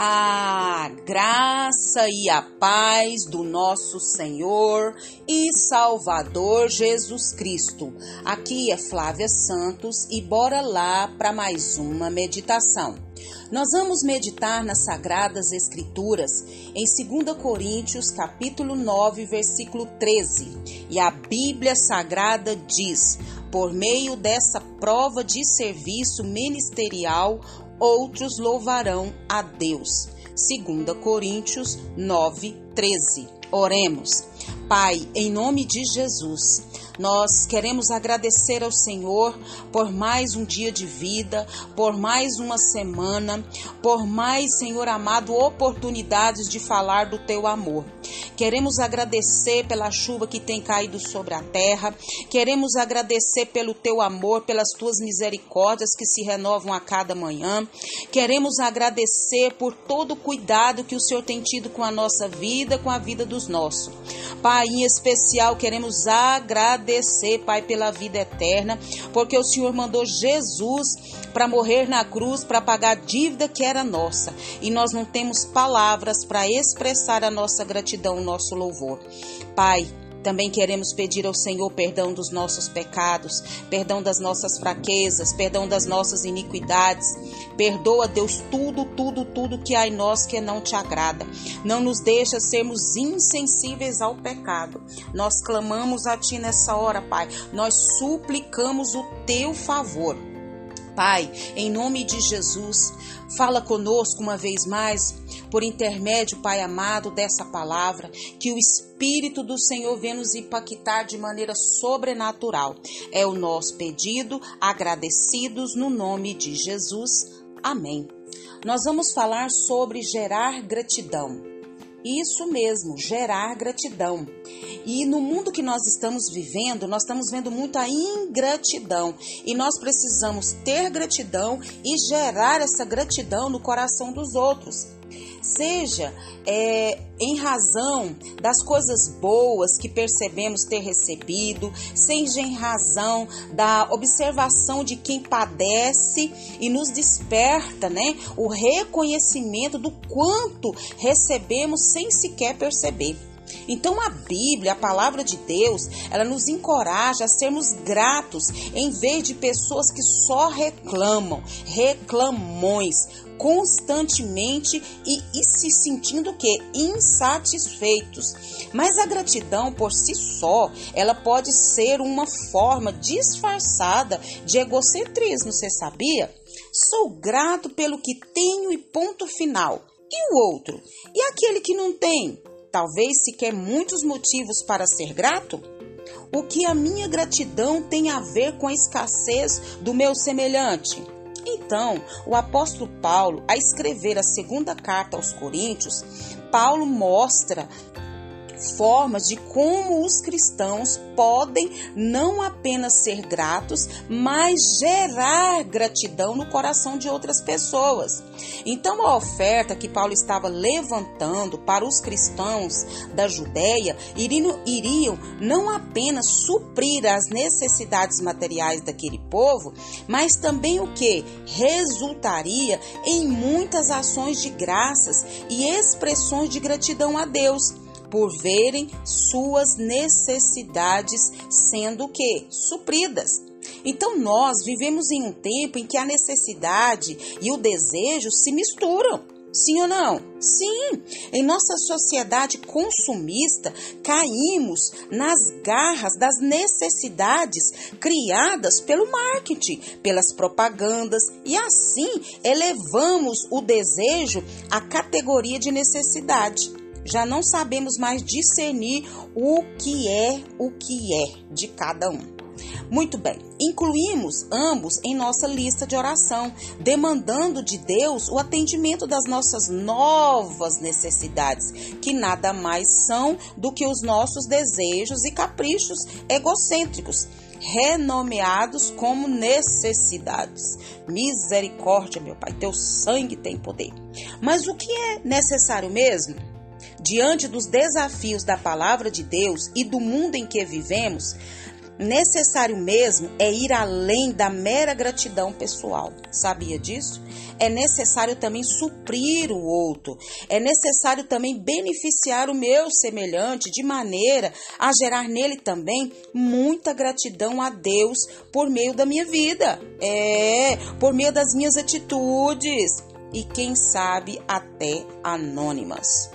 A graça e a paz do nosso Senhor e Salvador Jesus Cristo. Aqui é Flávia Santos e bora lá para mais uma meditação. Nós vamos meditar nas sagradas escrituras em 2 Coríntios, capítulo 9, versículo 13. E a Bíblia Sagrada diz: por meio dessa prova de serviço ministerial, outros louvarão a Deus. 2 Coríntios 9, 13. Oremos. Pai, em nome de Jesus, nós queremos agradecer ao Senhor por mais um dia de vida, por mais uma semana, por mais, Senhor amado, oportunidades de falar do teu amor. Queremos agradecer pela chuva que tem caído sobre a terra. Queremos agradecer pelo teu amor, pelas tuas misericórdias que se renovam a cada manhã. Queremos agradecer por todo o cuidado que o Senhor tem tido com a nossa vida, com a vida dos nossos. Pai, em especial, queremos agradecer, Pai, pela vida eterna, porque o Senhor mandou Jesus para morrer na cruz, para pagar a dívida que era nossa. E nós não temos palavras para expressar a nossa gratidão, o nosso louvor. Pai, também queremos pedir ao Senhor perdão dos nossos pecados, perdão das nossas fraquezas, perdão das nossas iniquidades. Perdoa, Deus, tudo, tudo, tudo que há em nós que não te agrada. Não nos deixa sermos insensíveis ao pecado. Nós clamamos a Ti nessa hora, Pai. Nós suplicamos o Teu favor. Pai, em nome de Jesus, fala conosco uma vez mais, por intermédio, Pai amado, dessa palavra, que o Espírito do Senhor venha nos impactar de maneira sobrenatural. É o nosso pedido, agradecidos no nome de Jesus. Amém. Nós vamos falar sobre gerar gratidão. Isso mesmo, gerar gratidão. E no mundo que nós estamos vivendo, nós estamos vendo muita ingratidão. E nós precisamos ter gratidão e gerar essa gratidão no coração dos outros seja é, em razão das coisas boas que percebemos ter recebido, seja em razão da observação de quem padece e nos desperta, né, o reconhecimento do quanto recebemos sem sequer perceber. Então a Bíblia, a palavra de Deus, ela nos encoraja a sermos gratos em vez de pessoas que só reclamam, reclamões, constantemente e, e se sentindo que insatisfeitos. Mas a gratidão por si só, ela pode ser uma forma disfarçada de egocentrismo, você sabia? Sou grato pelo que tenho e ponto final. E o outro? E aquele que não tem? Talvez se quer muitos motivos para ser grato? O que a minha gratidão tem a ver com a escassez do meu semelhante? Então, o apóstolo Paulo, a escrever a segunda carta aos Coríntios, Paulo mostra formas de como os cristãos podem não apenas ser gratos, mas gerar gratidão no coração de outras pessoas. Então, a oferta que Paulo estava levantando para os cristãos da Judéia iriam, não apenas suprir as necessidades materiais daquele povo, mas também o que? Resultaria em muitas ações de graças e expressões de gratidão a Deus por verem suas necessidades sendo que supridas. Então nós vivemos em um tempo em que a necessidade e o desejo se misturam. Sim ou não? Sim! Em nossa sociedade consumista, caímos nas garras das necessidades criadas pelo marketing, pelas propagandas e assim elevamos o desejo à categoria de necessidade já não sabemos mais discernir o que é o que é de cada um. Muito bem, incluímos ambos em nossa lista de oração, demandando de Deus o atendimento das nossas novas necessidades, que nada mais são do que os nossos desejos e caprichos egocêntricos, renomeados como necessidades. Misericórdia, meu Pai, teu sangue tem poder. Mas o que é necessário mesmo? Diante dos desafios da palavra de Deus e do mundo em que vivemos, necessário mesmo é ir além da mera gratidão pessoal. Sabia disso? É necessário também suprir o outro. É necessário também beneficiar o meu semelhante de maneira a gerar nele também muita gratidão a Deus por meio da minha vida. É, por meio das minhas atitudes e quem sabe até anônimas.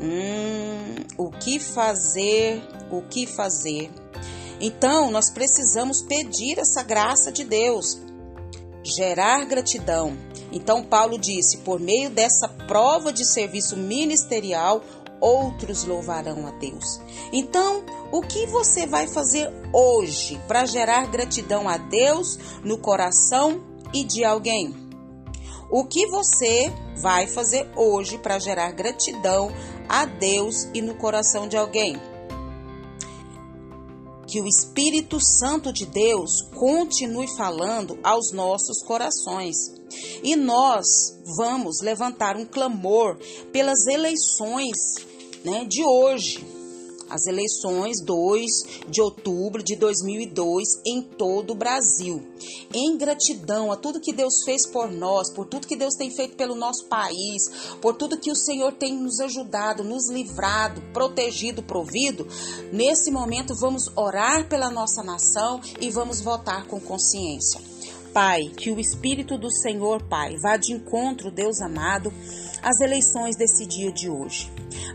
Hum, o que fazer? O que fazer? Então, nós precisamos pedir essa graça de Deus, gerar gratidão. Então, Paulo disse: por meio dessa prova de serviço ministerial, outros louvarão a Deus. Então, o que você vai fazer hoje para gerar gratidão a Deus no coração e de alguém? O que você vai fazer hoje para gerar gratidão a Deus e no coração de alguém? que o Espírito Santo de Deus continue falando aos nossos corações. E nós vamos levantar um clamor pelas eleições né, de hoje, as eleições 2 de outubro de 2002 em todo o Brasil. Em gratidão a tudo que Deus fez por nós, por tudo que Deus tem feito pelo nosso país, por tudo que o Senhor tem nos ajudado, nos livrado, protegido, provido, nesse momento vamos orar pela nossa nação e vamos votar com consciência. Pai, que o Espírito do Senhor, Pai, vá de encontro, Deus amado, às eleições desse dia de hoje.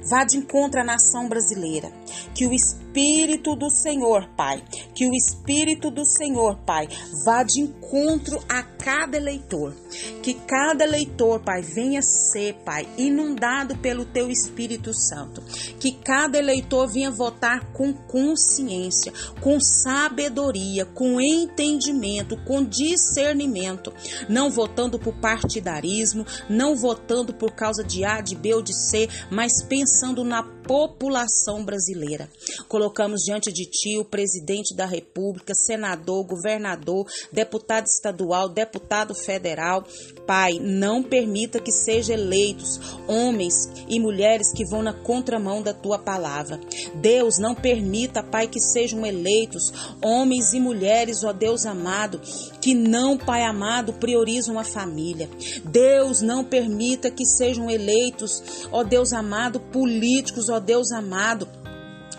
Vá de encontro à nação brasileira. Que o Espírito do Senhor, Pai, que o Espírito do Senhor, Pai, vá de encontro a cada eleitor. Que cada eleitor, Pai, venha ser, Pai, inundado pelo Teu Espírito Santo. Que cada eleitor venha votar com consciência, com sabedoria, com entendimento, com discernimento. Não votando por partidarismo, não votando por causa de A, de B ou de C, mas pensando na população brasileira. Colocamos diante de Ti o presidente da República, senador, governador, deputado estadual, deputado federal. Pai, não permita que sejam eleitos homens e mulheres que vão na contramão da Tua palavra. Deus, não permita, Pai, que sejam eleitos homens e mulheres, ó Deus amado, que não, Pai amado, priorizam a família. Deus, não permita que sejam eleitos, ó Deus amado, políticos, ó Deus amado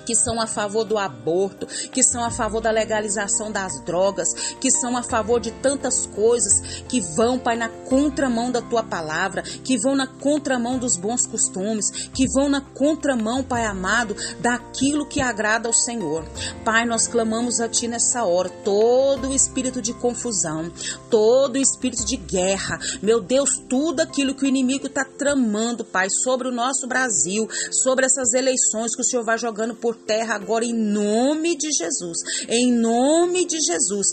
que são a favor do aborto, que são a favor da legalização das drogas, que são a favor de tantas coisas que vão, Pai, na contramão da tua palavra, que vão na contramão dos bons costumes, que vão na contramão, Pai amado, daquilo que agrada ao Senhor. Pai, nós clamamos a ti nessa hora, todo o espírito de confusão, todo o espírito de guerra, meu Deus, tudo aquilo que o inimigo está tramando, Pai, sobre o nosso Brasil, sobre essas eleições que o Senhor vai jogando por por terra agora em nome de Jesus. Em nome de Jesus.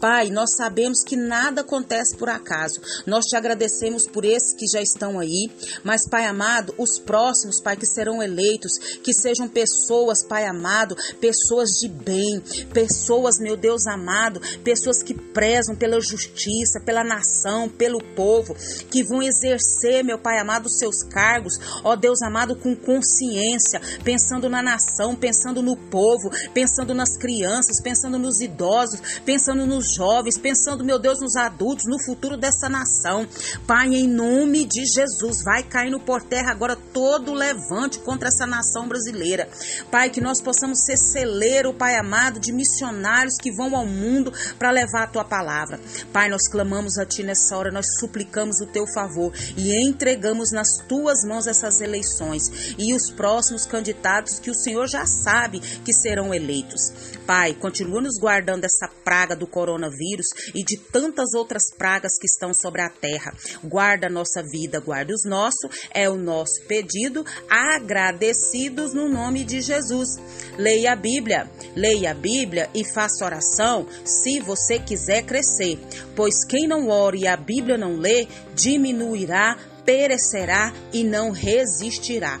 Pai, nós sabemos que nada acontece por acaso. Nós te agradecemos por esses que já estão aí, mas Pai amado, os próximos, Pai, que serão eleitos, que sejam pessoas, Pai amado, pessoas de bem, pessoas, meu Deus amado, pessoas que prezam pela justiça, pela nação, pelo povo, que vão exercer, meu Pai amado, seus cargos, ó Deus amado, com consciência, pensando na nação, pensando no povo, pensando nas crianças, pensando nos idosos, pensando nos jovens, pensando, meu Deus, nos adultos, no futuro dessa nação. Pai, em nome de Jesus, vai caindo por terra agora todo levante contra essa nação brasileira. Pai, que nós possamos ser celeiro, Pai amado, de missionários que vão ao mundo para levar a tua palavra. Pai, nós clamamos a ti nessa hora, nós suplicamos o teu favor e entregamos nas tuas mãos essas eleições e os próximos candidatos que o Senhor já sabe que serão eleitos. Pai, continua nos guardando dessa praga do coronavírus e de tantas outras pragas que estão sobre a terra. Guarda nossa vida, guarda os nossos, é o nosso pedido, agradecidos no nome de Jesus. Leia a Bíblia, leia a Bíblia e faça oração se você quiser crescer, pois quem não ora e a Bíblia não lê, diminuirá, perecerá e não resistirá.